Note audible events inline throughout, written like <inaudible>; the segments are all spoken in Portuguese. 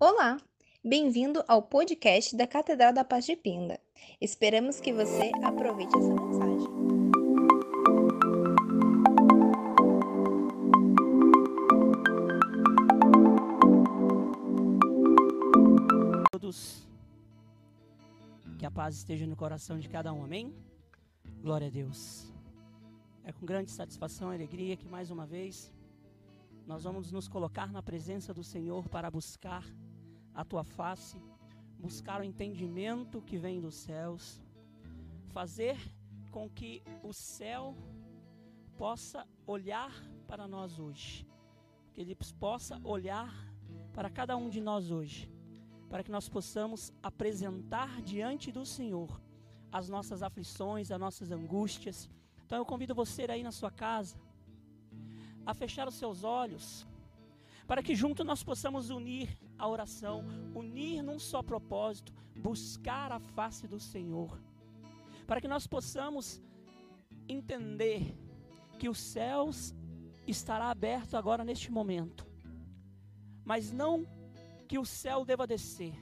Olá, bem-vindo ao podcast da Catedral da Paz de Pinda. Esperamos que você aproveite essa mensagem. Todos, que a paz esteja no coração de cada um, amém? Glória a Deus. É com grande satisfação e alegria que mais uma vez nós vamos nos colocar na presença do Senhor para buscar a tua face, buscar o entendimento que vem dos céus, fazer com que o céu possa olhar para nós hoje, que ele possa olhar para cada um de nós hoje, para que nós possamos apresentar diante do Senhor as nossas aflições, as nossas angústias. Então eu convido você aí na sua casa a fechar os seus olhos, para que junto nós possamos unir a oração, unir num só propósito, buscar a face do Senhor, para que nós possamos entender que os céus estará aberto agora neste momento, mas não que o céu deva descer,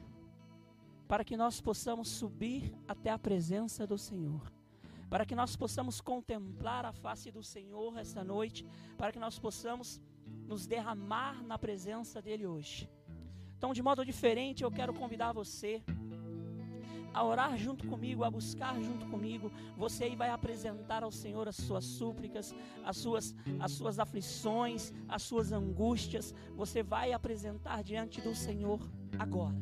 para que nós possamos subir até a presença do Senhor para que nós possamos contemplar a face do Senhor esta noite, para que nós possamos nos derramar na presença dEle hoje. Então, de modo diferente, eu quero convidar você a orar junto comigo, a buscar junto comigo. Você aí vai apresentar ao Senhor as suas súplicas, as suas, as suas aflições, as suas angústias. Você vai apresentar diante do Senhor agora,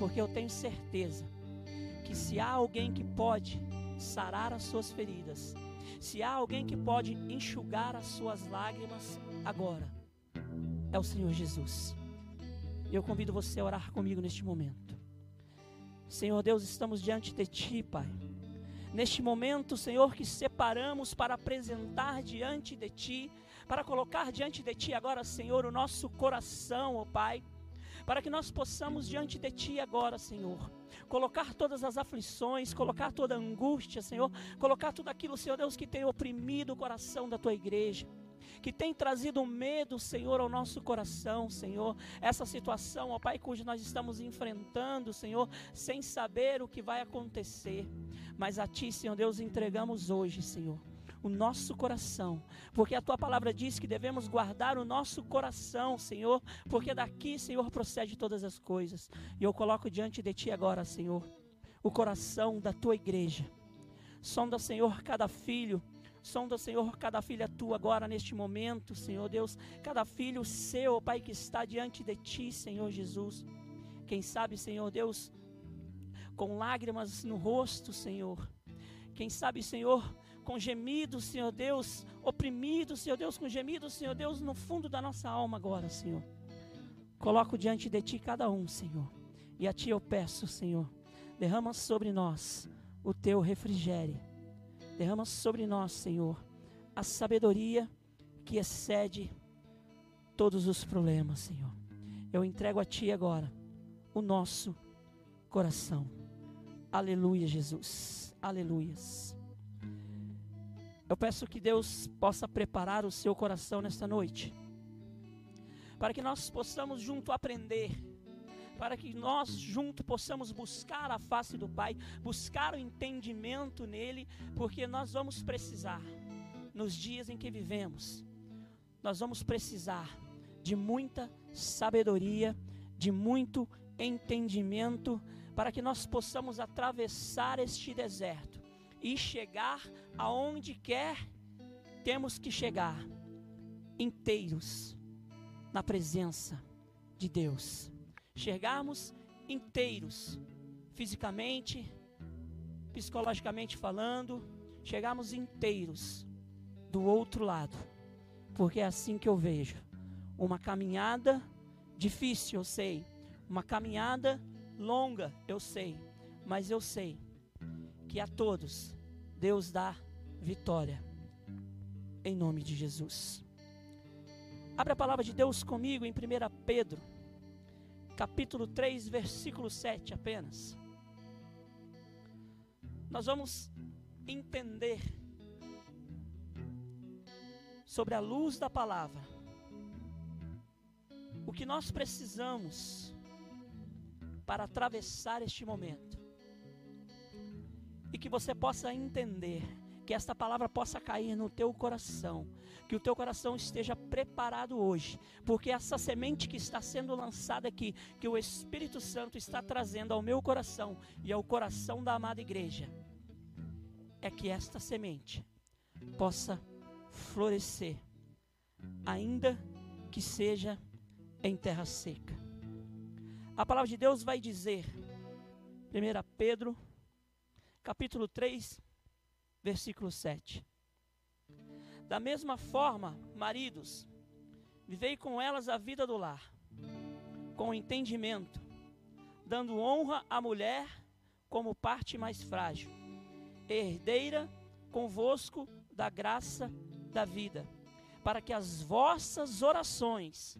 porque eu tenho certeza que se há alguém que pode sarar as suas feridas, se há alguém que pode enxugar as suas lágrimas agora, é o Senhor Jesus. Eu convido você a orar comigo neste momento. Senhor Deus, estamos diante de Ti, Pai. Neste momento, Senhor, que separamos para apresentar diante de Ti, para colocar diante de Ti agora, Senhor, o nosso coração, ó Pai para que nós possamos diante de Ti agora, Senhor, colocar todas as aflições, colocar toda a angústia, Senhor, colocar tudo aquilo, Senhor Deus, que tem oprimido o coração da Tua igreja que tem trazido medo, Senhor, ao nosso coração, Senhor. Essa situação, ó Pai, cujo nós estamos enfrentando, Senhor, sem saber o que vai acontecer. Mas a Ti, Senhor Deus, entregamos hoje, Senhor o nosso coração, porque a tua palavra diz que devemos guardar o nosso coração, Senhor, porque daqui, Senhor, procede todas as coisas. E eu coloco diante de ti agora, Senhor, o coração da tua igreja. Sonda, Senhor, cada filho. Sonda, Senhor, cada filha tua agora neste momento, Senhor Deus. Cada filho seu, Pai, que está diante de ti, Senhor Jesus. Quem sabe, Senhor Deus, com lágrimas no rosto, Senhor. Quem sabe, Senhor, com gemidos, Senhor Deus, oprimidos, Senhor Deus, com gemidos, Senhor Deus, no fundo da nossa alma agora, Senhor. Coloco diante de Ti cada um, Senhor. E a Ti eu peço, Senhor, derrama sobre nós o Teu refrigério. Derrama sobre nós, Senhor, a sabedoria que excede todos os problemas, Senhor. Eu entrego a Ti agora o nosso coração. Aleluia, Jesus. Aleluias. Eu peço que Deus possa preparar o seu coração nesta noite, para que nós possamos junto aprender, para que nós junto possamos buscar a face do Pai, buscar o entendimento nele, porque nós vamos precisar, nos dias em que vivemos, nós vamos precisar de muita sabedoria, de muito entendimento, para que nós possamos atravessar este deserto e chegar aonde quer temos que chegar, inteiros na presença de Deus. Chegarmos inteiros, fisicamente, psicologicamente falando, chegarmos inteiros do outro lado, porque é assim que eu vejo. Uma caminhada difícil, eu sei, uma caminhada longa, eu sei, mas eu sei que a todos Deus dá vitória. Em nome de Jesus. Abre a palavra de Deus comigo em 1 Pedro, capítulo 3, versículo 7 apenas. Nós vamos entender sobre a luz da palavra o que nós precisamos para atravessar este momento. E que você possa entender, que esta palavra possa cair no teu coração, que o teu coração esteja preparado hoje, porque essa semente que está sendo lançada aqui, que o Espírito Santo está trazendo ao meu coração e ao coração da amada igreja, é que esta semente possa florescer, ainda que seja em terra seca. A palavra de Deus vai dizer, 1 Pedro, capítulo 3, versículo 7. Da mesma forma, maridos, vivei com elas a vida do lar, com entendimento, dando honra à mulher como parte mais frágil, herdeira convosco da graça da vida, para que as vossas orações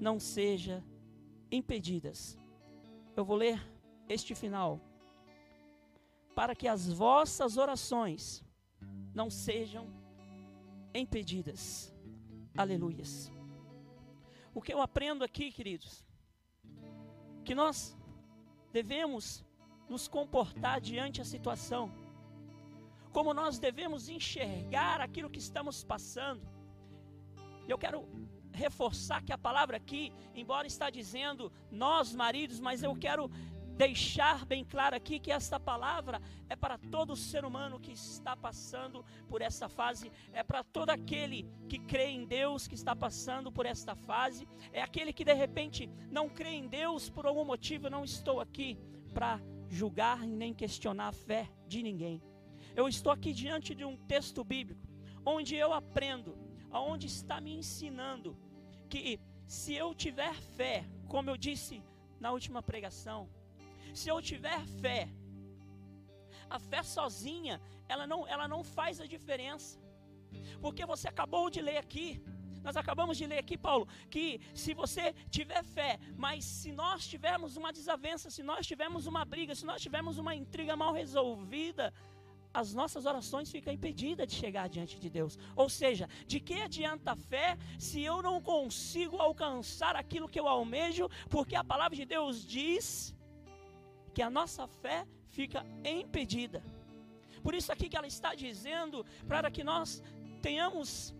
não sejam impedidas. Eu vou ler este final. Para que as vossas orações não sejam impedidas. Aleluias. O que eu aprendo aqui, queridos, que nós devemos nos comportar diante a situação, como nós devemos enxergar aquilo que estamos passando. Eu quero reforçar que a palavra aqui, embora está dizendo nós maridos, mas eu quero deixar bem claro aqui que esta palavra é para todo ser humano que está passando por essa fase, é para todo aquele que crê em Deus que está passando por esta fase, é aquele que de repente não crê em Deus por algum motivo, não estou aqui para julgar e nem questionar a fé de ninguém. Eu estou aqui diante de um texto bíblico onde eu aprendo, aonde está me ensinando que se eu tiver fé, como eu disse na última pregação, se eu tiver fé, a fé sozinha, ela não, ela não faz a diferença. Porque você acabou de ler aqui, nós acabamos de ler aqui, Paulo, que se você tiver fé, mas se nós tivermos uma desavença, se nós tivermos uma briga, se nós tivermos uma intriga mal resolvida, as nossas orações ficam impedidas de chegar diante de Deus. Ou seja, de que adianta a fé se eu não consigo alcançar aquilo que eu almejo, porque a palavra de Deus diz que a nossa fé fica impedida. Por isso aqui que ela está dizendo para que nós tenhamos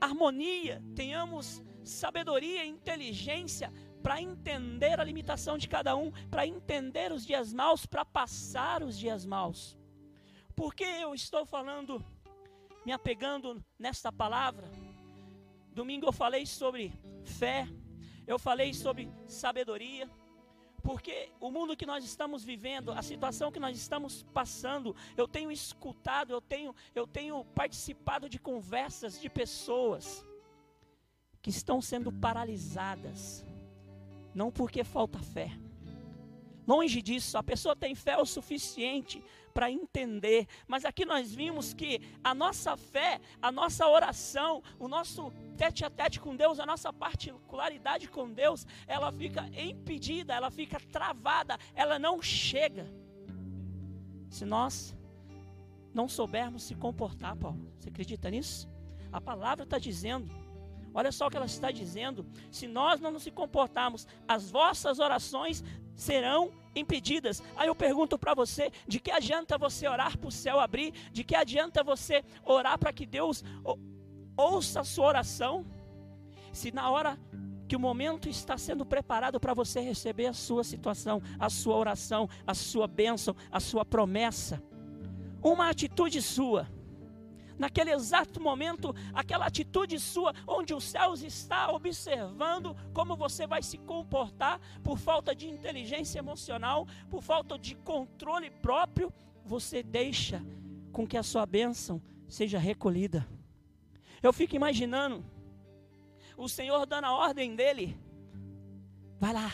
harmonia, tenhamos sabedoria inteligência para entender a limitação de cada um, para entender os dias maus, para passar os dias maus. Por que eu estou falando, me apegando nesta palavra? Domingo eu falei sobre fé, eu falei sobre sabedoria, porque o mundo que nós estamos vivendo, a situação que nós estamos passando, eu tenho escutado, eu tenho, eu tenho participado de conversas de pessoas que estão sendo paralisadas, não porque falta fé. Longe disso, a pessoa tem fé o suficiente para entender. Mas aqui nós vimos que a nossa fé, a nossa oração, o nosso tete a tete com Deus, a nossa particularidade com Deus, ela fica impedida, ela fica travada, ela não chega. Se nós não soubermos se comportar, Paulo, você acredita nisso? A palavra está dizendo, olha só o que ela está dizendo: se nós não nos comportarmos, as vossas orações serão impedidas. Aí eu pergunto para você: de que adianta você orar para o céu abrir? De que adianta você orar para que Deus ouça a sua oração? Se na hora que o momento está sendo preparado para você receber a sua situação, a sua oração, a sua bênção, a sua promessa, uma atitude sua naquele exato momento, aquela atitude sua, onde os céus está observando como você vai se comportar por falta de inteligência emocional, por falta de controle próprio, você deixa com que a sua bênção seja recolhida. Eu fico imaginando o Senhor dando a ordem dele: vai lá,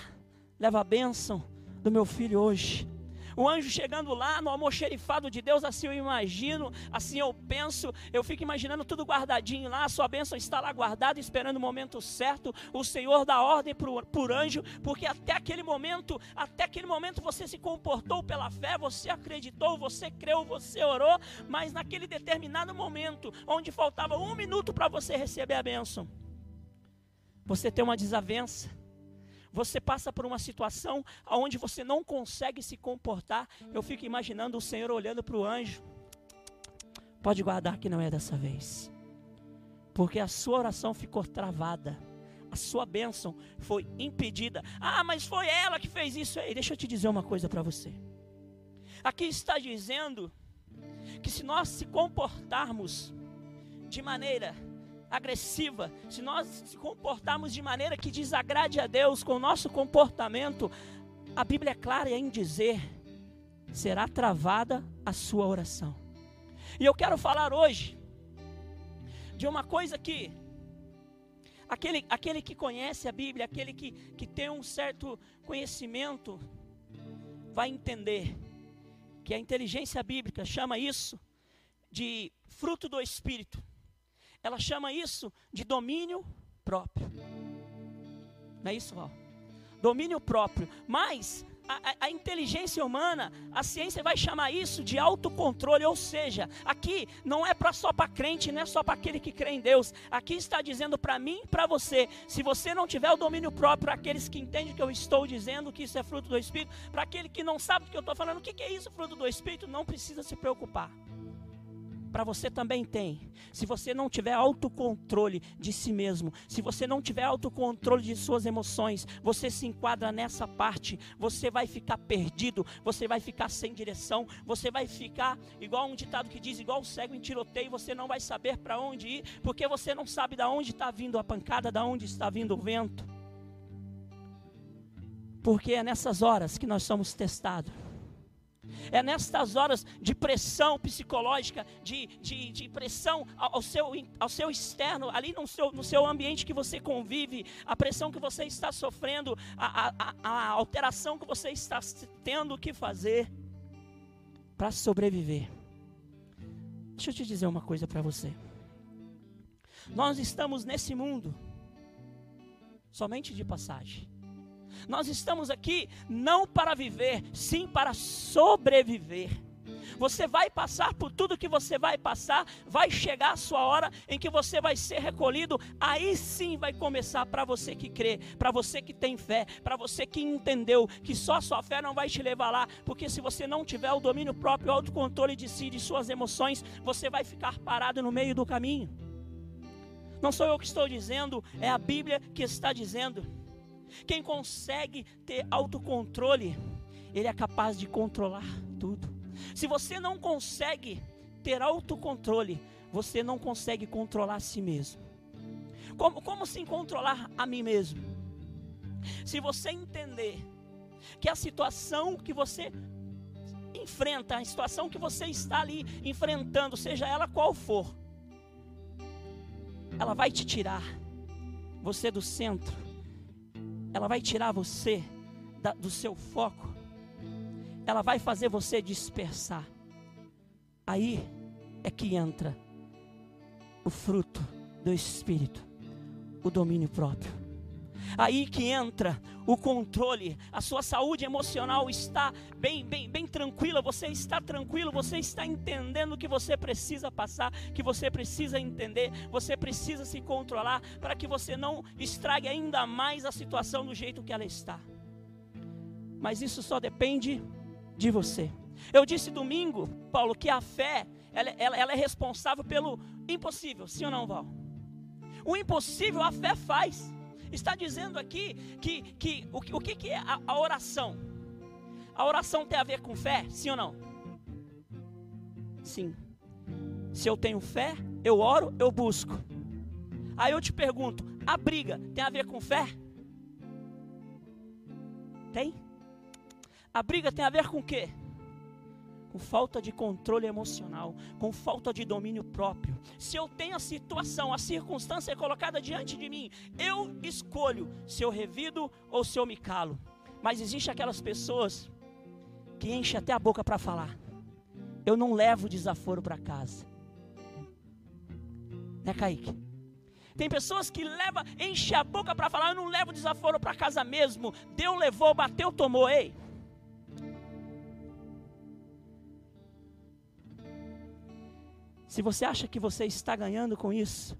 leva a bênção do meu filho hoje. O anjo chegando lá no almoxerifado de Deus, assim eu imagino, assim eu penso, eu fico imaginando tudo guardadinho lá, a sua bênção está lá guardada, esperando o momento certo. O Senhor dá ordem por, por anjo, porque até aquele momento, até aquele momento você se comportou pela fé, você acreditou, você creu, você orou, mas naquele determinado momento, onde faltava um minuto para você receber a bênção, você tem uma desavença você passa por uma situação onde você não consegue se comportar, eu fico imaginando o Senhor olhando para o anjo. Pode guardar que não é dessa vez, porque a sua oração ficou travada, a sua bênção foi impedida. Ah, mas foi ela que fez isso aí. Deixa eu te dizer uma coisa para você. Aqui está dizendo que se nós se comportarmos de maneira agressiva, se nós se comportarmos de maneira que desagrade a Deus com o nosso comportamento, a Bíblia é clara em dizer: será travada a sua oração. E eu quero falar hoje de uma coisa que aquele, aquele que conhece a Bíblia, aquele que, que tem um certo conhecimento, vai entender que a inteligência bíblica chama isso de fruto do Espírito ela chama isso de domínio próprio. Não é isso, Val? Domínio próprio. Mas a, a, inteligência humana, a ciência vai chamar isso de autocontrole, ou seja, aqui não é para só para crente, não é só para aquele que crê em Deus. Aqui está dizendo para mim e para você, se você não tiver o domínio próprio, aqueles que entendem que eu estou dizendo que isso é fruto do Espírito, para aquele que não sabe o que eu estou falando, o que, que é isso, fruto do Espírito, não precisa se preocupar para você também tem. Se você não tiver autocontrole de si mesmo, se você não tiver autocontrole de suas emoções, você se enquadra nessa parte, você vai ficar perdido, você vai ficar sem direção, você vai ficar igual um ditado que diz, igual o cego em tiroteio, você não vai saber para onde ir, porque você não sabe de onde está vindo a pancada, de onde está vindo o vento. Porque é nessas horas que nós somos testados. É nestas horas de pressão psicológica, de, de, de pressão ao seu, ao seu externo, ali no seu, no seu ambiente que você convive, a pressão que você está sofrendo, a, a, a alteração que você está tendo que fazer para sobreviver. Deixa eu te dizer uma coisa para você. Nós estamos nesse mundo somente de passagem. Nós estamos aqui não para viver, sim para sobreviver. Você vai passar por tudo que você vai passar, vai chegar a sua hora em que você vai ser recolhido, aí sim vai começar para você que crê, para você que tem fé, para você que entendeu que só sua fé não vai te levar lá, porque se você não tiver o domínio próprio, o autocontrole de si, de suas emoções, você vai ficar parado no meio do caminho. Não sou eu que estou dizendo, é a Bíblia que está dizendo. Quem consegue ter autocontrole, ele é capaz de controlar tudo. Se você não consegue ter autocontrole, você não consegue controlar a si mesmo. Como, como assim controlar a mim mesmo? Se você entender que a situação que você enfrenta, a situação que você está ali enfrentando, seja ela qual for, ela vai te tirar você do centro ela vai tirar você da, do seu foco, ela vai fazer você dispersar. Aí é que entra o fruto do Espírito, o domínio próprio. Aí que entra o controle, a sua saúde emocional está bem, bem, bem tranquila, você está tranquilo, você está entendendo o que você precisa passar, que você precisa entender, você precisa se controlar para que você não estrague ainda mais a situação do jeito que ela está. Mas isso só depende de você. Eu disse domingo, Paulo, que a fé ela, ela, ela é responsável pelo impossível, sim ou não, Val? O impossível a fé faz. Está dizendo aqui que, que o, o que, que é a, a oração? A oração tem a ver com fé? Sim ou não? Sim. Se eu tenho fé, eu oro, eu busco. Aí eu te pergunto: a briga tem a ver com fé? Tem? A briga tem a ver com o quê? Com falta de controle emocional, com falta de domínio próprio. Se eu tenho a situação, a circunstância colocada diante de mim, eu escolho se eu revido ou se eu me calo. Mas existe aquelas pessoas que enchem até a boca para falar. Eu não levo desaforo para casa. Né, Kaique? Tem pessoas que leva, enche a boca para falar, eu não levo desaforo para casa mesmo. Deus levou, bateu, tomou. Ei, Se você acha que você está ganhando com isso,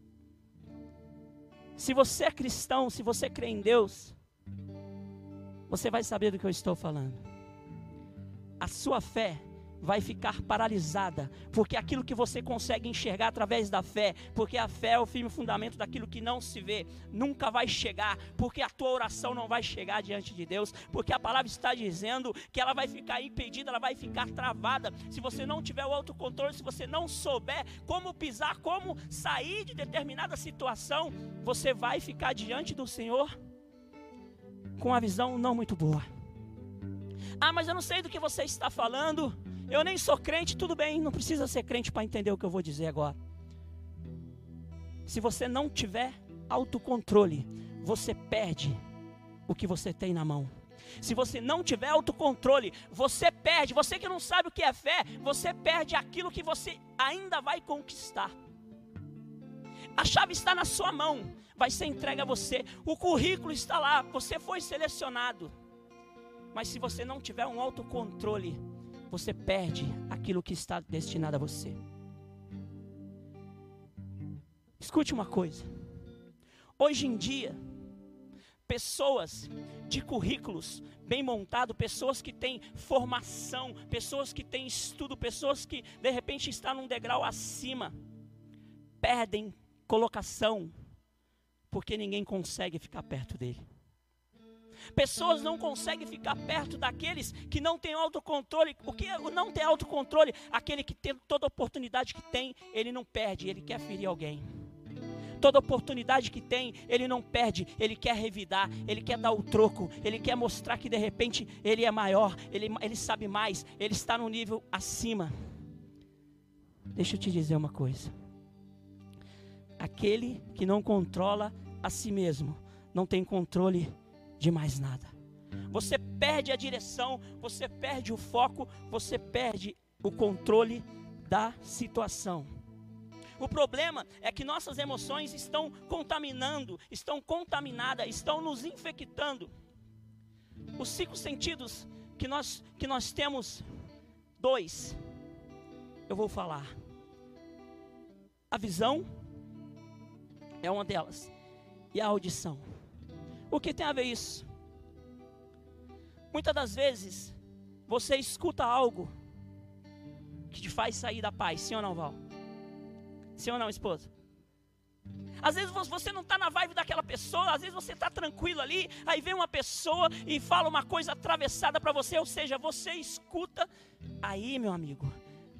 se você é cristão, se você crê em Deus, você vai saber do que eu estou falando. A sua fé vai ficar paralisada, porque aquilo que você consegue enxergar através da fé, porque a fé é o firme fundamento daquilo que não se vê, nunca vai chegar, porque a tua oração não vai chegar diante de Deus, porque a palavra está dizendo que ela vai ficar impedida, ela vai ficar travada. Se você não tiver o autocontrole, se você não souber como pisar, como sair de determinada situação, você vai ficar diante do Senhor com a visão não muito boa. Ah, mas eu não sei do que você está falando. Eu nem sou crente, tudo bem, não precisa ser crente para entender o que eu vou dizer agora. Se você não tiver autocontrole, você perde o que você tem na mão. Se você não tiver autocontrole, você perde. Você que não sabe o que é fé, você perde aquilo que você ainda vai conquistar. A chave está na sua mão, vai ser entregue a você. O currículo está lá, você foi selecionado. Mas se você não tiver um autocontrole, você perde aquilo que está destinado a você. Escute uma coisa. Hoje em dia, pessoas de currículos bem montados, pessoas que têm formação, pessoas que têm estudo, pessoas que de repente estão num degrau acima, perdem colocação, porque ninguém consegue ficar perto dele. Pessoas não conseguem ficar perto daqueles que não têm autocontrole. O que não tem autocontrole? Aquele que tem toda oportunidade que tem, ele não perde, ele quer ferir alguém. Toda oportunidade que tem, ele não perde, ele quer revidar, ele quer dar o troco, ele quer mostrar que de repente ele é maior, ele, ele sabe mais, ele está no nível acima. Deixa eu te dizer uma coisa: aquele que não controla a si mesmo, não tem controle de mais nada. Você perde a direção, você perde o foco, você perde o controle da situação. O problema é que nossas emoções estão contaminando, estão contaminadas, estão nos infectando. Os cinco sentidos que nós, que nós temos, dois, eu vou falar. A visão é uma delas, e a audição. O que tem a ver isso? Muitas das vezes você escuta algo que te faz sair da paz, sim ou não, Val? Sim ou não, esposa? Às vezes você não está na vibe daquela pessoa, às vezes você está tranquilo ali, aí vem uma pessoa e fala uma coisa atravessada para você, ou seja, você escuta, aí, meu amigo,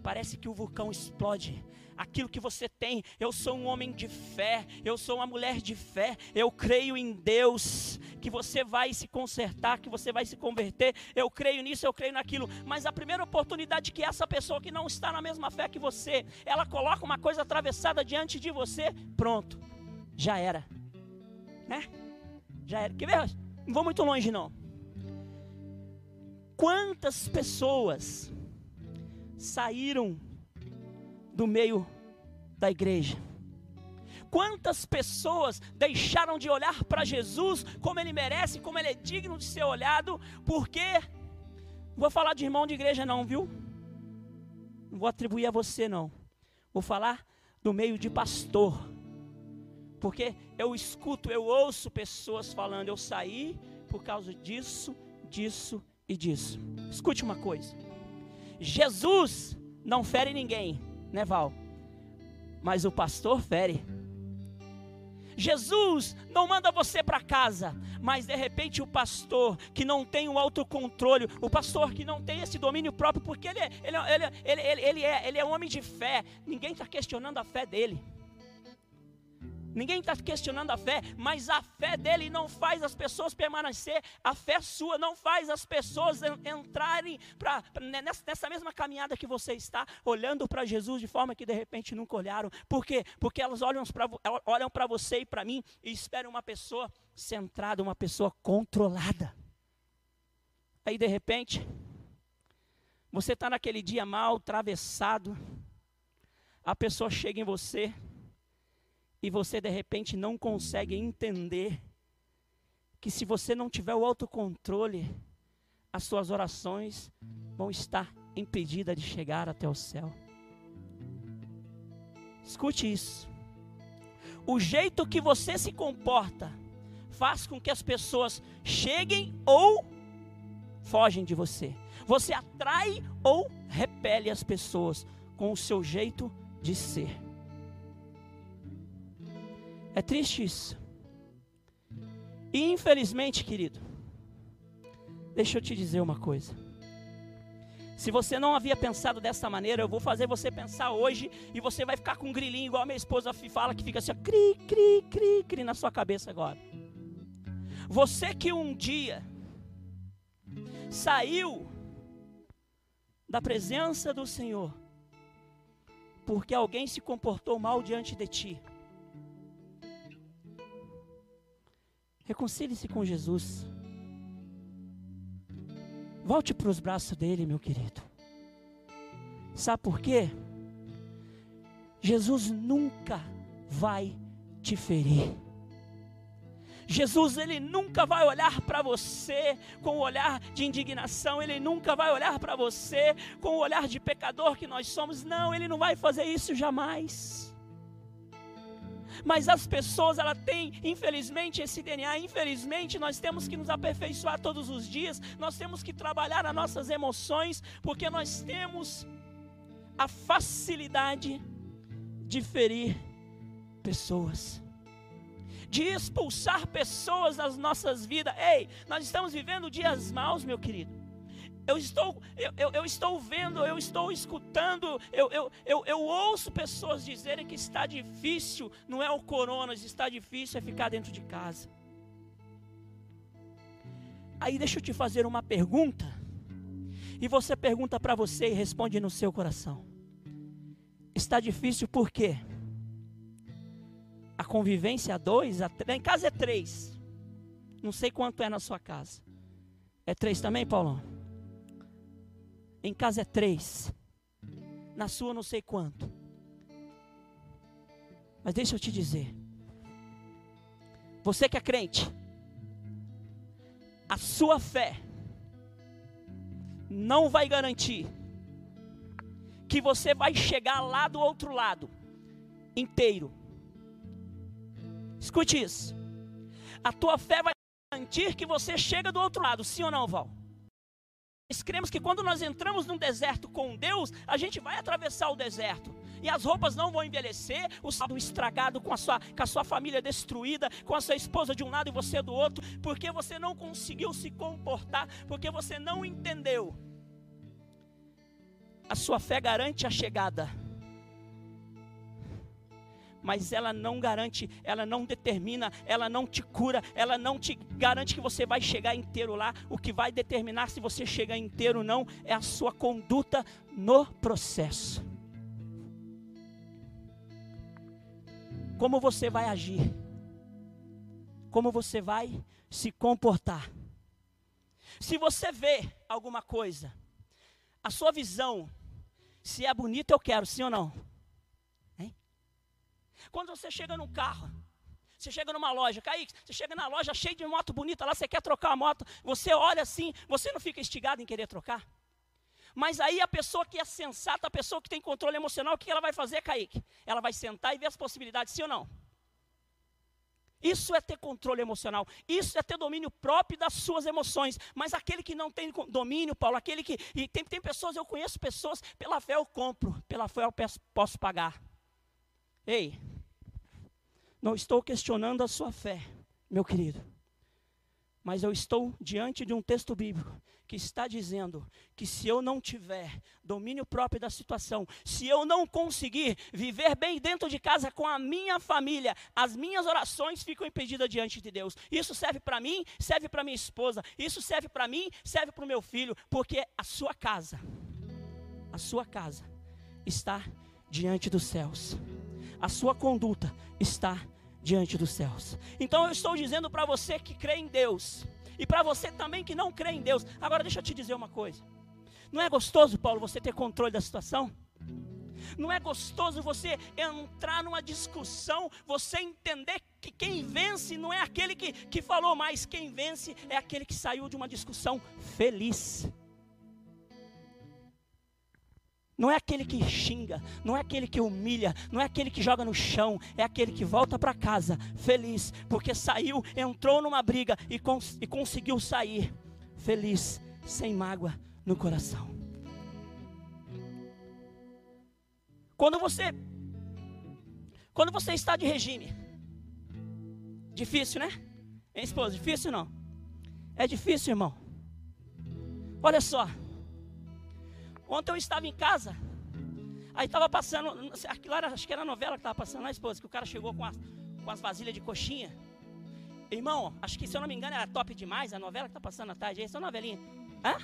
parece que o vulcão explode, aquilo que você tem. Eu sou um homem de fé, eu sou uma mulher de fé, eu creio em Deus, que você vai se consertar, que você vai se converter. Eu creio nisso, eu creio naquilo. Mas a primeira oportunidade que essa pessoa que não está na mesma fé que você, ela coloca uma coisa atravessada diante de você, pronto, já era, né? Já era. Quer ver? Não vou muito longe não. Quantas pessoas saíram do meio da igreja. Quantas pessoas deixaram de olhar para Jesus como ele merece, como ele é digno de ser olhado, porque não vou falar de irmão de igreja não, viu? Não vou atribuir a você não. Vou falar do meio de pastor. Porque eu escuto, eu ouço pessoas falando, eu saí por causa disso, disso e disso. Escute uma coisa. Jesus não fere ninguém, né, Val? Mas o pastor fere. Jesus não manda você para casa, mas de repente o pastor que não tem o autocontrole, o pastor que não tem esse domínio próprio, porque ele, é, ele, é, ele, é, ele, ele, é, ele é um homem de fé, ninguém está questionando a fé dele. Ninguém está questionando a fé, mas a fé dele não faz as pessoas permanecer, a fé sua não faz as pessoas entrarem pra, nessa mesma caminhada que você está, olhando para Jesus de forma que de repente nunca olharam. Por quê? Porque elas olham para você e para mim e esperam uma pessoa centrada, uma pessoa controlada. Aí de repente, você está naquele dia mal, atravessado, a pessoa chega em você e você de repente não consegue entender que se você não tiver o autocontrole, as suas orações vão estar impedidas de chegar até o céu. Escute isso. O jeito que você se comporta faz com que as pessoas cheguem ou fogem de você. Você atrai ou repele as pessoas com o seu jeito de ser. É triste isso. E infelizmente, querido, deixa eu te dizer uma coisa. Se você não havia pensado dessa maneira, eu vou fazer você pensar hoje e você vai ficar com um grilinho igual a minha esposa fala que fica assim, cri, cri, cri, cri na sua cabeça agora. Você que um dia saiu da presença do Senhor porque alguém se comportou mal diante de ti. Reconcilie-se com Jesus. Volte para os braços dele, meu querido. Sabe por quê? Jesus nunca vai te ferir. Jesus, ele nunca vai olhar para você com o olhar de indignação, ele nunca vai olhar para você com o olhar de pecador que nós somos. Não, ele não vai fazer isso jamais. Mas as pessoas, ela têm, infelizmente, esse DNA. Infelizmente, nós temos que nos aperfeiçoar todos os dias. Nós temos que trabalhar as nossas emoções, porque nós temos a facilidade de ferir pessoas de expulsar pessoas das nossas vidas. Ei, nós estamos vivendo dias maus, meu querido. Eu estou, eu, eu, eu, estou vendo, eu estou escutando, eu, eu, eu, eu ouço pessoas dizerem que está difícil, não é o corona, está difícil é ficar dentro de casa. Aí deixa eu te fazer uma pergunta, e você pergunta para você e responde no seu coração: Está difícil por quê? A convivência a dois, a três, em casa é três. Não sei quanto é na sua casa. É três também, Paulão? Em casa é três. Na sua não sei quanto. Mas deixa eu te dizer. Você que é crente, a sua fé não vai garantir que você vai chegar lá do outro lado inteiro. Escute isso. A tua fé vai garantir que você chega do outro lado, sim ou não, Val? Nós cremos que quando nós entramos num deserto com Deus, a gente vai atravessar o deserto. E as roupas não vão envelhecer, o saldo estragado com a, sua, com a sua família destruída, com a sua esposa de um lado e você do outro, porque você não conseguiu se comportar, porque você não entendeu. A sua fé garante a chegada mas ela não garante, ela não determina, ela não te cura, ela não te garante que você vai chegar inteiro lá. O que vai determinar se você chegar inteiro ou não é a sua conduta no processo. Como você vai agir? Como você vai se comportar? Se você vê alguma coisa, a sua visão, se é bonita, eu quero, sim ou não? Quando você chega num carro, você chega numa loja, Kaique, você chega na loja cheia de moto bonita lá, você quer trocar a moto, você olha assim, você não fica instigado em querer trocar? Mas aí a pessoa que é sensata, a pessoa que tem controle emocional, o que ela vai fazer, Kaique? Ela vai sentar e ver as possibilidades, sim ou não? Isso é ter controle emocional, isso é ter domínio próprio das suas emoções. Mas aquele que não tem domínio, Paulo, aquele que. E tem, tem pessoas, eu conheço pessoas, pela fé eu compro, pela fé eu posso pagar. Ei, não estou questionando a sua fé, meu querido. Mas eu estou diante de um texto bíblico que está dizendo que se eu não tiver domínio próprio da situação, se eu não conseguir viver bem dentro de casa com a minha família, as minhas orações ficam impedidas diante de Deus. Isso serve para mim, serve para minha esposa, isso serve para mim, serve para o meu filho, porque a sua casa, a sua casa está diante dos céus. A sua conduta está diante dos céus. Então eu estou dizendo para você que crê em Deus e para você também que não crê em Deus. Agora deixa eu te dizer uma coisa. Não é gostoso, Paulo, você ter controle da situação? Não é gostoso você entrar numa discussão, você entender que quem vence não é aquele que, que falou mais, quem vence é aquele que saiu de uma discussão feliz. Não é aquele que xinga, não é aquele que humilha, não é aquele que joga no chão, é aquele que volta para casa feliz, porque saiu, entrou numa briga e, cons e conseguiu sair feliz, sem mágoa no coração. Quando você quando você está de regime, difícil, né? Hein, esposa? Difícil não? É difícil, irmão. Olha só. Ontem eu estava em casa, aí estava passando, aquilo era, acho que era a novela que estava passando, na esposa, que o cara chegou com as, com as vasilhas de coxinha. Irmão, acho que se eu não me engano era top demais, a novela que está passando à tarde, essa é uma novelinha. Hã?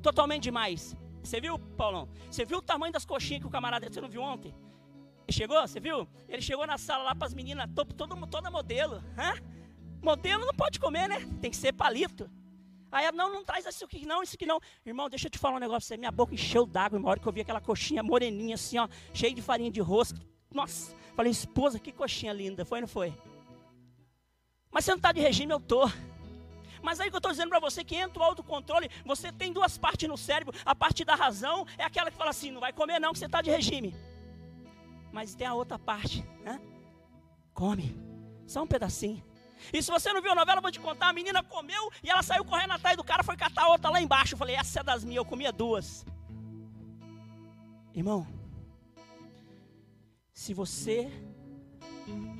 Totalmente demais. Você viu, Paulão? Você viu o tamanho das coxinhas que o camarada, você não viu ontem? Ele chegou, você viu? Ele chegou na sala lá para as meninas, todo, toda modelo. Hã? Modelo não pode comer, né? Tem que ser palito. Aí ela, não, não traz isso aqui não, isso aqui não. Irmão, deixa eu te falar um negócio. Minha boca encheu d'água uma hora que eu vi aquela coxinha moreninha assim, ó, cheia de farinha de rosca. Nossa, falei, esposa, que coxinha linda. Foi ou não foi? Mas você não está de regime, eu estou. Mas aí que eu estou dizendo para você que entra o autocontrole, você tem duas partes no cérebro. A parte da razão é aquela que fala assim, não vai comer não, que você está de regime. Mas tem a outra parte, né? Come, só um pedacinho. E se você não viu a novela, eu vou te contar. A menina comeu e ela saiu correndo atrás do cara, foi catar outra lá embaixo. Eu falei, essa é das minhas, eu comia duas. Irmão, se você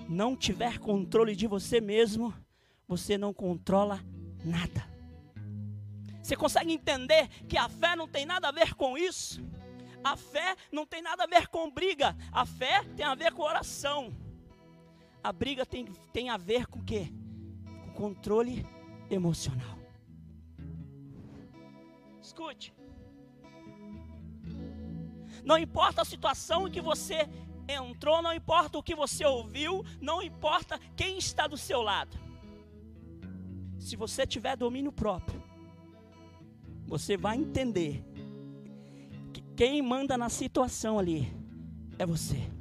não tiver controle de você mesmo, você não controla nada. Você consegue entender que a fé não tem nada a ver com isso? A fé não tem nada a ver com briga, a fé tem a ver com oração. A briga tem, tem a ver com o quê? Com controle emocional. Escute. Não importa a situação em que você entrou, não importa o que você ouviu, não importa quem está do seu lado. Se você tiver domínio próprio, você vai entender que quem manda na situação ali é você.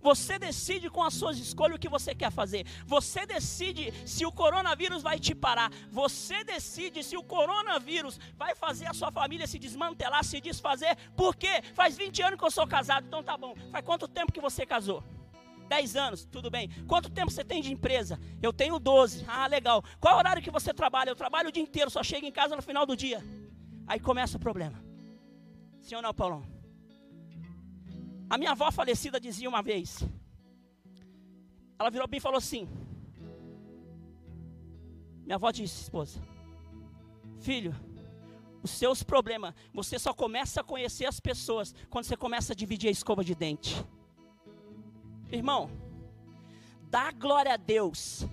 Você decide com as suas escolhas o que você quer fazer. Você decide se o coronavírus vai te parar. Você decide se o coronavírus vai fazer a sua família se desmantelar, se desfazer. Por quê? Faz 20 anos que eu sou casado, então tá bom. Faz quanto tempo que você casou? 10 anos, tudo bem. Quanto tempo você tem de empresa? Eu tenho 12. Ah, legal. Qual horário que você trabalha? Eu trabalho o dia inteiro, só chego em casa no final do dia. Aí começa o problema. Ou não, Paulão? A minha avó falecida dizia uma vez. Ela virou bem e falou assim: Minha avó disse, esposa, filho, os seus problemas, você só começa a conhecer as pessoas quando você começa a dividir a escova de dente. Irmão, dá glória a Deus.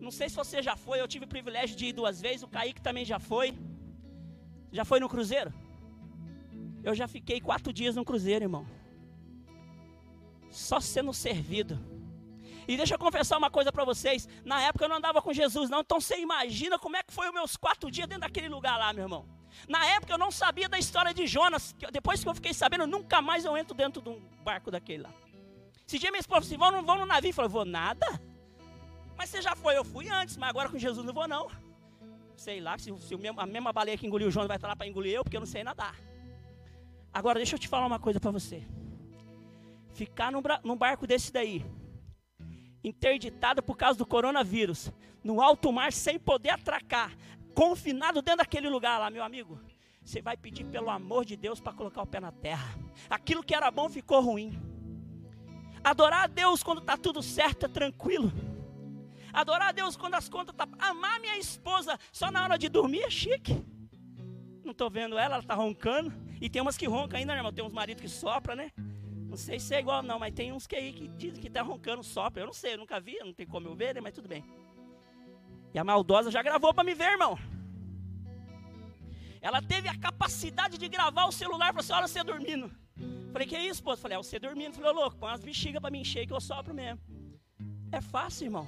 Não sei se você já foi, eu tive o privilégio de ir duas vezes, o Kaique também já foi. Já foi no cruzeiro? Eu já fiquei quatro dias no cruzeiro, irmão. Só sendo servido. E deixa eu confessar uma coisa para vocês. Na época eu não andava com Jesus, não. Então você imagina como é que foi os meus quatro dias dentro daquele lugar lá, meu irmão. Na época eu não sabia da história de Jonas. Depois que eu fiquei sabendo, nunca mais eu entro dentro de um barco daquele lá. Esse dia minha esposa disse, vão, vão no navio. Eu falei, vou nada. Mas você já foi, eu fui antes, mas agora com Jesus não vou não. Sei lá, se, se a mesma baleia que engoliu o Jonas vai estar lá para engolir eu, porque eu não sei nadar. Agora, deixa eu te falar uma coisa para você. Ficar num, num barco desse daí, interditado por causa do coronavírus, no alto mar, sem poder atracar, confinado dentro daquele lugar lá, meu amigo, você vai pedir pelo amor de Deus para colocar o pé na terra. Aquilo que era bom ficou ruim. Adorar a Deus quando está tudo certo é tranquilo. Adorar a Deus quando as contas estão. Tá... Amar minha esposa só na hora de dormir é chique. Não estou vendo ela, ela está roncando. E tem umas que roncam ainda, né, irmão? Tem uns maridos que sopram, né? Não sei se é igual, não, mas tem uns que aí que dizem que tá roncando, sopra. Eu não sei, eu nunca vi, não tem como eu ver, né? Mas tudo bem. E a maldosa já gravou para me ver, irmão. Ela teve a capacidade de gravar o celular para a olha você dormindo. Falei, que é isso, pô? Falei, é você dormindo. Falei, ô louco, põe umas bexigas para me encher que eu sopro mesmo. É fácil, irmão.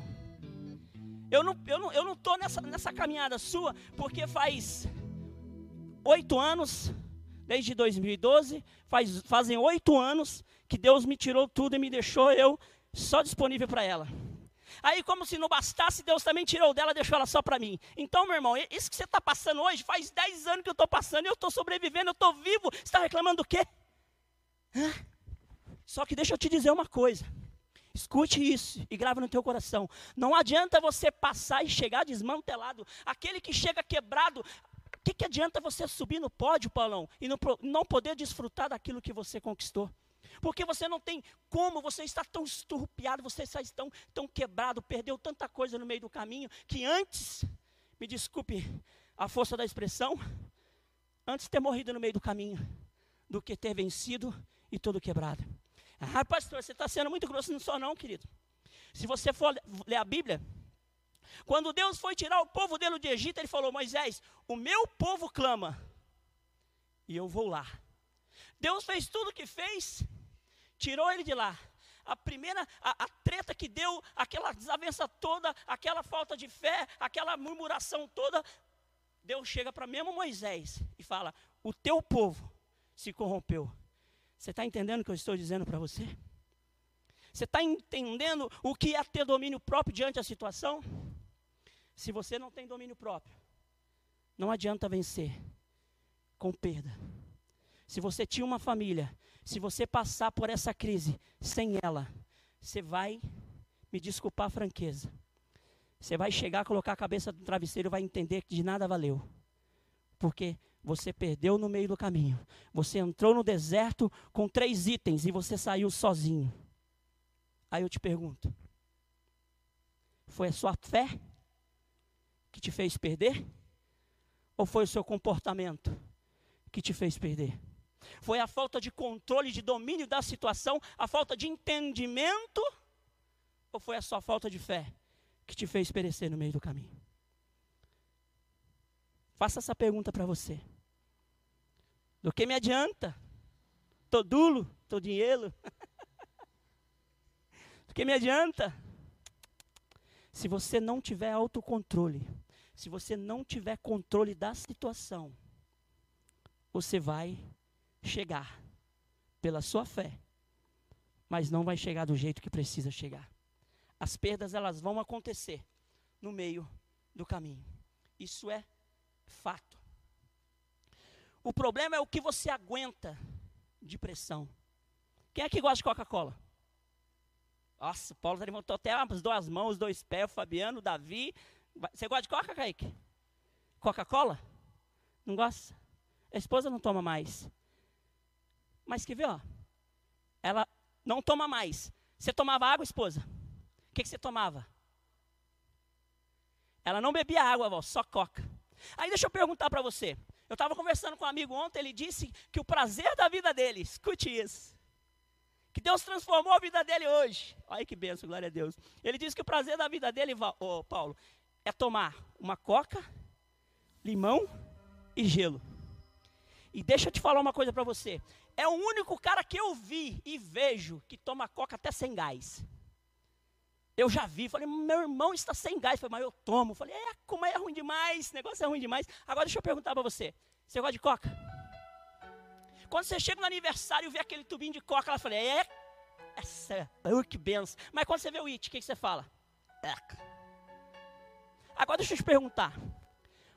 Eu não, eu não, eu não tô nessa, nessa caminhada sua, porque faz oito anos, desde 2012, faz, fazem oito anos que Deus me tirou tudo e me deixou eu só disponível para ela. Aí, como se não bastasse, Deus também tirou dela deixou ela só para mim. Então, meu irmão, isso que você está passando hoje, faz dez anos que eu estou passando, eu estou sobrevivendo, eu estou vivo. Você está reclamando do quê? Hã? Só que deixa eu te dizer uma coisa. Escute isso e grave no teu coração. Não adianta você passar e chegar desmantelado. Aquele que chega quebrado, que, que adianta você subir no pódio, Paulão, e não, não poder desfrutar daquilo que você conquistou? Porque você não tem como, você está tão esturpiado, você está tão, tão quebrado, perdeu tanta coisa no meio do caminho, que antes, me desculpe a força da expressão, antes ter morrido no meio do caminho, do que ter vencido e todo quebrado. Ah, pastor, você está sendo muito grosso, não sou não, querido. Se você for ler a Bíblia, quando Deus foi tirar o povo dele do Egito, ele falou: Moisés, o meu povo clama, e eu vou lá. Deus fez tudo o que fez, tirou ele de lá. A primeira, a, a, treta que deu, aquela desavença toda, aquela falta de fé, aquela murmuração toda, Deus chega para mesmo Moisés e fala: O teu povo se corrompeu. Você está entendendo o que eu estou dizendo para você? Você está entendendo o que é ter domínio próprio diante da situação? Se você não tem domínio próprio, não adianta vencer com perda. Se você tinha uma família, se você passar por essa crise sem ela, você vai, me desculpar a franqueza, você vai chegar, colocar a cabeça no travesseiro e vai entender que de nada valeu. Porque você perdeu no meio do caminho. Você entrou no deserto com três itens e você saiu sozinho. Aí eu te pergunto: foi a sua fé que te fez perder? Ou foi o seu comportamento que te fez perder? Foi a falta de controle, de domínio da situação, a falta de entendimento? Ou foi a sua falta de fé que te fez perecer no meio do caminho? Faça essa pergunta para você. Do que me adianta? Tô dulo, tô dinheiro. <laughs> Do que me adianta? Se você não tiver autocontrole, se você não tiver controle da situação, você vai chegar pela sua fé, mas não vai chegar do jeito que precisa chegar. As perdas elas vão acontecer no meio do caminho. Isso é fato. O problema é o que você aguenta de pressão. Quem é que gosta de Coca-Cola? Nossa, Paulo levantou até as duas mãos, os dois pés, o Fabiano, o Davi. Você gosta de Coca, Kaique? Coca-Cola? Não gosta? A esposa não toma mais. Mas que vê, ó. Ela não toma mais. Você tomava água, esposa? O que, que você tomava? Ela não bebia água, só coca. Aí deixa eu perguntar para você. Eu estava conversando com um amigo ontem, ele disse que o prazer da vida dele, escute isso, que Deus transformou a vida dele hoje. Olha que benção, glória a Deus. Ele disse que o prazer da vida dele, oh, Paulo, é tomar uma coca, limão e gelo. E deixa eu te falar uma coisa para você. É o único cara que eu vi e vejo que toma coca até sem gás. Eu já vi, falei, meu irmão está sem gás. Falei, mas eu tomo. Falei, é, como é ruim demais, negócio é ruim demais. Agora deixa eu perguntar para você: você gosta de coca? Quando você chega no aniversário e vê aquele tubinho de coca, ela fala, é, essa, oh, que benção. Mas quando você vê o it, o que, que você fala? É. Agora deixa eu te perguntar: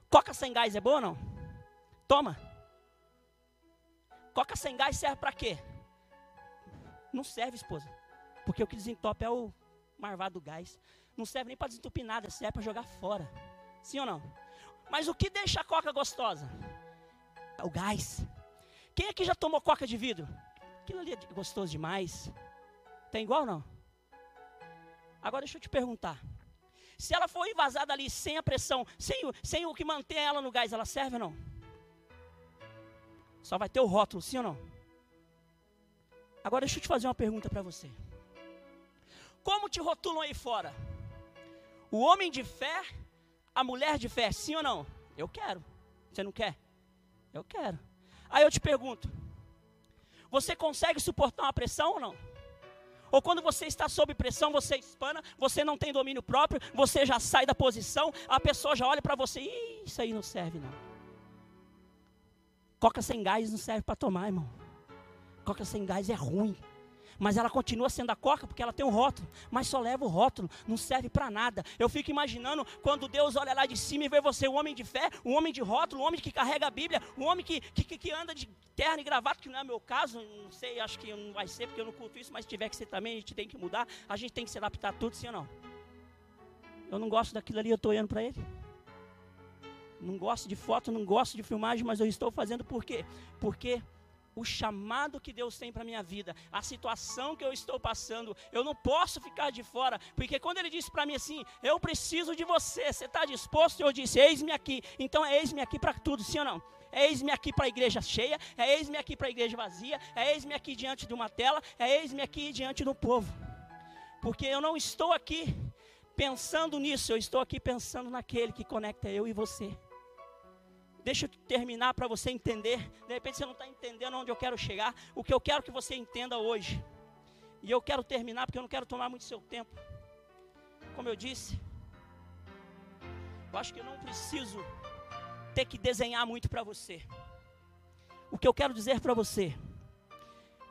coca sem gás é boa ou não? Toma. Coca sem gás serve para quê? Não serve, esposa. Porque o que desentope é o marvado do gás. Não serve nem para desentupir nada, serve para jogar fora. Sim ou não? Mas o que deixa a coca gostosa? É o gás. Quem aqui já tomou coca de vidro? Aquilo ali é gostoso demais. Tem igual ou não? Agora deixa eu te perguntar. Se ela for invasada ali sem a pressão, sem sem o que mantém ela no gás, ela serve ou não? Só vai ter o rótulo, sim ou não? Agora deixa eu te fazer uma pergunta para você. Como te rotulam aí fora? O homem de fé, a mulher de fé, sim ou não? Eu quero. Você não quer? Eu quero. Aí eu te pergunto: você consegue suportar uma pressão ou não? Ou quando você está sob pressão, você espana, você não tem domínio próprio, você já sai da posição, a pessoa já olha para você, e isso aí não serve não. Coca sem gás não serve para tomar, irmão. Coca sem gás é ruim. Mas ela continua sendo a coca porque ela tem um rótulo, mas só leva o rótulo, não serve para nada. Eu fico imaginando quando Deus olha lá de cima e vê você, um homem de fé, um homem de rótulo, um homem que carrega a Bíblia, um homem que, que, que anda de terno e gravata, que não é meu caso, não sei, acho que não vai ser porque eu não culto isso, mas se tiver que ser também, a gente tem que mudar, a gente tem que se adaptar a tudo, sim ou não? Eu não gosto daquilo ali, eu estou olhando para ele. Não gosto de foto, não gosto de filmagem, mas eu estou fazendo por quê? Porque o chamado que Deus tem para minha vida, a situação que eu estou passando, eu não posso ficar de fora, porque quando Ele disse para mim assim, eu preciso de você, você está disposto? Eu disse, eis-me aqui. Então é eis-me aqui para tudo, sim ou não? É eis-me aqui para a igreja cheia, é eis-me aqui para a igreja vazia, é eis-me aqui diante de uma tela, é eis-me aqui diante do povo. Porque eu não estou aqui pensando nisso, eu estou aqui pensando naquele que conecta eu e você. Deixa eu terminar para você entender. De repente você não está entendendo onde eu quero chegar. O que eu quero que você entenda hoje. E eu quero terminar porque eu não quero tomar muito seu tempo. Como eu disse, eu acho que eu não preciso ter que desenhar muito para você. O que eu quero dizer para você,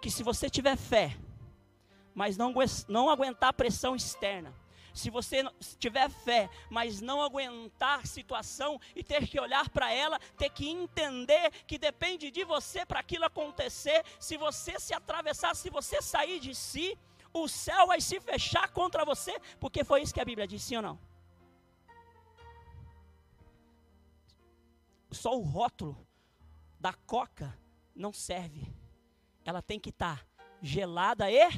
que se você tiver fé, mas não, não aguentar pressão externa, se você tiver fé, mas não aguentar situação e ter que olhar para ela, ter que entender que depende de você para aquilo acontecer, se você se atravessar, se você sair de si, o céu vai se fechar contra você, porque foi isso que a Bíblia disse, sim ou não? Só o rótulo da coca não serve. Ela tem que estar tá gelada e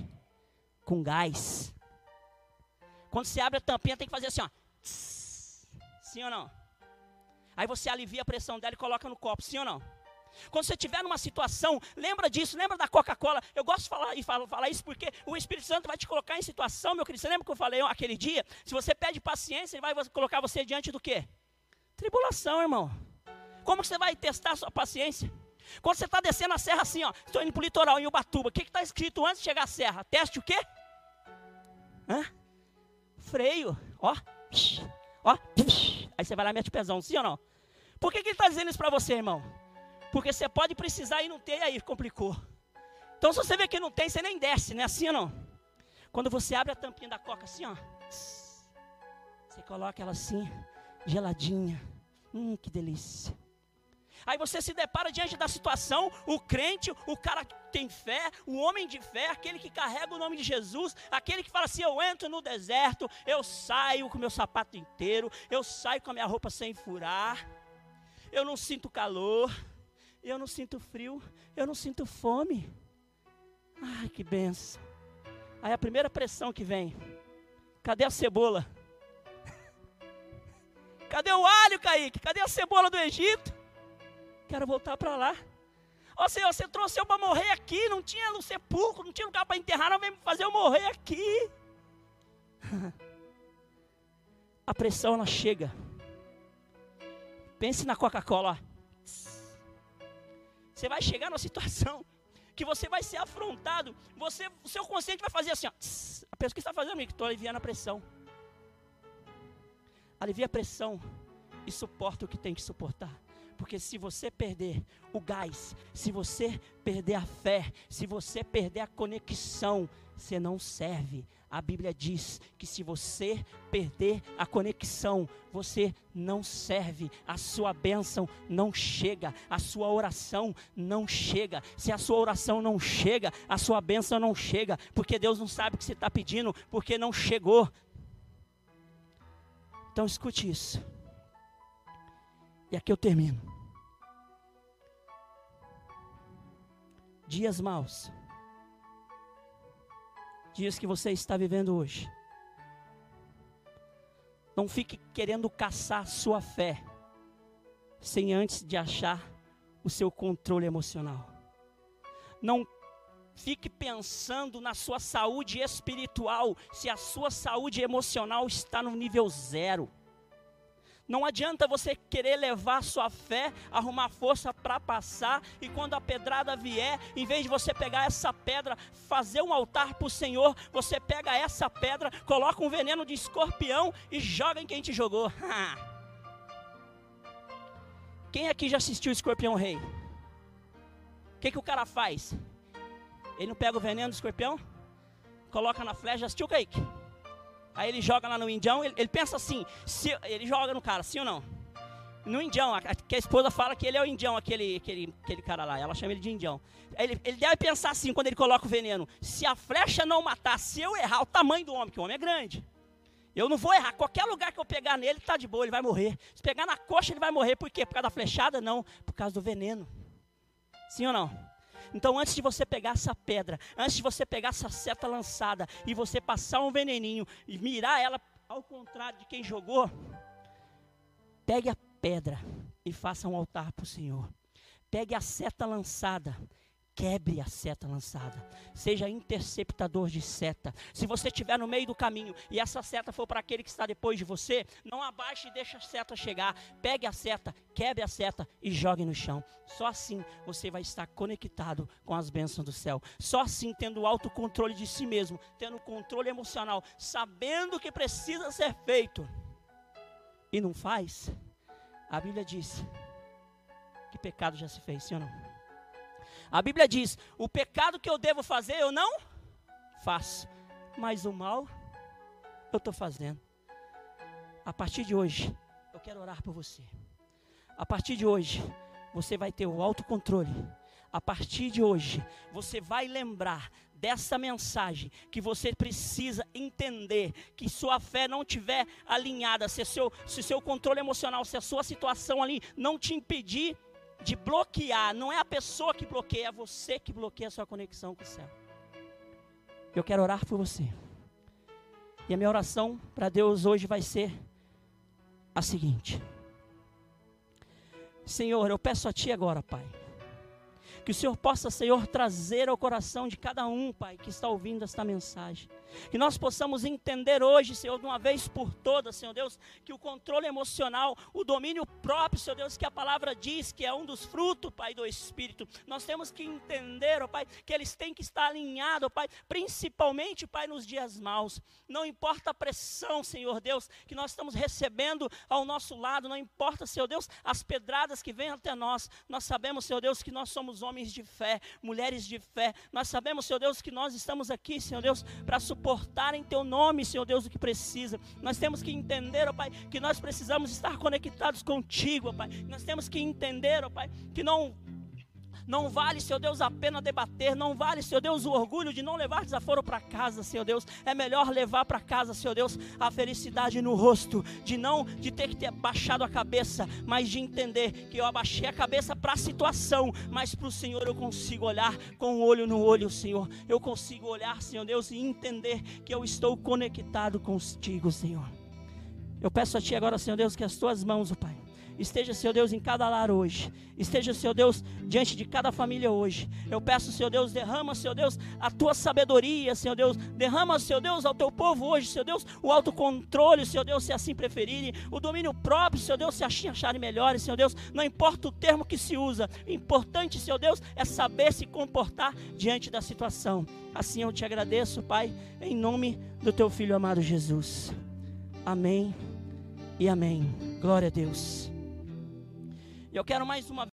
com gás. Quando você abre a tampinha, tem que fazer assim, ó. Sim ou não? Aí você alivia a pressão dela e coloca no copo, sim ou não? Quando você estiver numa situação, lembra disso, lembra da Coca-Cola. Eu gosto de falar, e falo, falar isso porque o Espírito Santo vai te colocar em situação, meu querido. Você lembra que eu falei aquele dia? Se você pede paciência, ele vai colocar você diante do quê? Tribulação, irmão. Como você vai testar a sua paciência? Quando você está descendo a serra assim, ó, estou indo para o litoral, em Ubatuba, o que está escrito antes de chegar à serra? Teste o quê? Hã? Freio, ó, ó, aí você vai lá e mete o pezão, sim ou não? Por que, que ele está dizendo isso para você, irmão? Porque você pode precisar e não ter, e aí complicou. Então, se você vê que não tem, você nem desce, não é assim ou não? Quando você abre a tampinha da coca assim, ó, você coloca ela assim, geladinha. Hum, que delícia. Aí você se depara diante da situação, o crente, o cara que tem fé, o homem de fé, aquele que carrega o nome de Jesus, aquele que fala assim: eu entro no deserto, eu saio com meu sapato inteiro, eu saio com a minha roupa sem furar, eu não sinto calor, eu não sinto frio, eu não sinto fome. Ai, que benção. Aí a primeira pressão que vem: cadê a cebola? <laughs> Cadê o alho, Kaique? Cadê a cebola do Egito? Quero voltar para lá. Ó Senhor, você trouxe eu para morrer aqui, não tinha no sepulcro, não tinha lugar para enterrar, não vem fazer eu morrer aqui. <laughs> A pressão ela chega. Pense na Coca-Cola. Você vai chegar numa situação que você vai ser afrontado. Você, o seu consciente vai fazer assim, ó. A pessoa que está fazendo, estou aliviando a pressão. Alivia a pressão e suporta o que tem que suportar. Porque se você perder o gás, se você perder a fé, se você perder a conexão, você não serve. A Bíblia diz que se você perder a conexão, você não serve, a sua bênção não chega, a sua oração não chega. Se a sua oração não chega, a sua bênção não chega, porque Deus não sabe o que você está pedindo, porque não chegou. Então escute isso. E aqui eu termino. Dias maus. Dias que você está vivendo hoje. Não fique querendo caçar sua fé sem antes de achar o seu controle emocional. Não fique pensando na sua saúde espiritual se a sua saúde emocional está no nível zero. Não adianta você querer levar sua fé, arrumar força para passar, e quando a pedrada vier, em vez de você pegar essa pedra, fazer um altar para o Senhor, você pega essa pedra, coloca um veneno de escorpião e joga em quem te jogou. <laughs> Quem aqui já assistiu Escorpião Rei? O que, que o cara faz? Ele não pega o veneno do escorpião? coloca na flecha, assistiu Kaique? Aí ele joga lá no indião, ele, ele pensa assim, se, ele joga no cara, sim ou não? No indião, a, que a esposa fala que ele é o indião, aquele, aquele, aquele cara lá, ela chama ele de indião. Ele, ele deve pensar assim quando ele coloca o veneno: se a flecha não matar, se eu errar o tamanho do homem, que o homem é grande, eu não vou errar. Qualquer lugar que eu pegar nele, está de boa, ele vai morrer. Se pegar na coxa, ele vai morrer. Por quê? Por causa da flechada? Não, por causa do veneno. Sim ou não? Então, antes de você pegar essa pedra, antes de você pegar essa seta lançada e você passar um veneninho e mirar ela ao contrário de quem jogou, pegue a pedra e faça um altar para o Senhor. Pegue a seta lançada quebre a seta lançada. Seja interceptador de seta. Se você estiver no meio do caminho e essa seta for para aquele que está depois de você, não abaixe e deixe a seta chegar. Pegue a seta, quebre a seta e jogue no chão. Só assim você vai estar conectado com as bênçãos do céu. Só assim, tendo autocontrole de si mesmo, tendo controle emocional, sabendo o que precisa ser feito e não faz, a Bíblia diz que pecado já se fez, sim ou não? A Bíblia diz: o pecado que eu devo fazer, eu não faço, mas o mal eu estou fazendo. A partir de hoje, eu quero orar por você. A partir de hoje, você vai ter o autocontrole. A partir de hoje, você vai lembrar dessa mensagem que você precisa entender que sua fé não tiver alinhada, se seu, se seu controle emocional, se a sua situação ali não te impedir de bloquear, não é a pessoa que bloqueia, é você que bloqueia a sua conexão com o céu. Eu quero orar por você. E a minha oração para Deus hoje vai ser a seguinte: Senhor, eu peço a Ti agora, Pai que o Senhor possa, Senhor, trazer ao coração de cada um, Pai, que está ouvindo esta mensagem. Que nós possamos entender hoje, Senhor, de uma vez por todas, Senhor Deus, que o controle emocional, o domínio próprio, Senhor Deus, que a palavra diz que é um dos frutos, Pai, do Espírito. Nós temos que entender, ó Pai, que eles têm que estar alinhados, ó Pai, principalmente, Pai, nos dias maus. Não importa a pressão, Senhor Deus, que nós estamos recebendo ao nosso lado, não importa, Senhor Deus, as pedradas que vêm até nós. Nós sabemos, Senhor Deus, que nós somos homens homens de fé, mulheres de fé. Nós sabemos, Senhor Deus, que nós estamos aqui, Senhor Deus, para suportar em Teu nome, Senhor Deus, o que precisa. Nós temos que entender, ó Pai, que nós precisamos estar conectados contigo, ó Pai. Nós temos que entender, ó Pai, que não não vale, Senhor Deus, a pena debater. Não vale, Senhor Deus, o orgulho de não levar desaforo para casa, Senhor Deus. É melhor levar para casa, Senhor Deus, a felicidade no rosto. De não de ter que ter baixado a cabeça, mas de entender que eu abaixei a cabeça para a situação, mas para o Senhor eu consigo olhar com o olho no olho, Senhor. Eu consigo olhar, Senhor Deus, e entender que eu estou conectado contigo, Senhor. Eu peço a Ti agora, Senhor Deus, que as Tuas mãos, oh Pai esteja, Senhor Deus, em cada lar hoje. Esteja, Senhor Deus, diante de cada família hoje. Eu peço, Senhor Deus, derrama, Senhor Deus, a tua sabedoria, Senhor Deus. Derrama, Senhor Deus, ao teu povo hoje, Senhor Deus, o autocontrole, Senhor Deus, se assim preferirem. O domínio próprio, Senhor Deus, se assim acharem melhores, Senhor Deus. Não importa o termo que se usa. O importante, Senhor Deus, é saber se comportar diante da situação. Assim eu te agradeço, Pai, em nome do teu filho amado Jesus. Amém e amém. Glória a Deus. E eu quero mais uma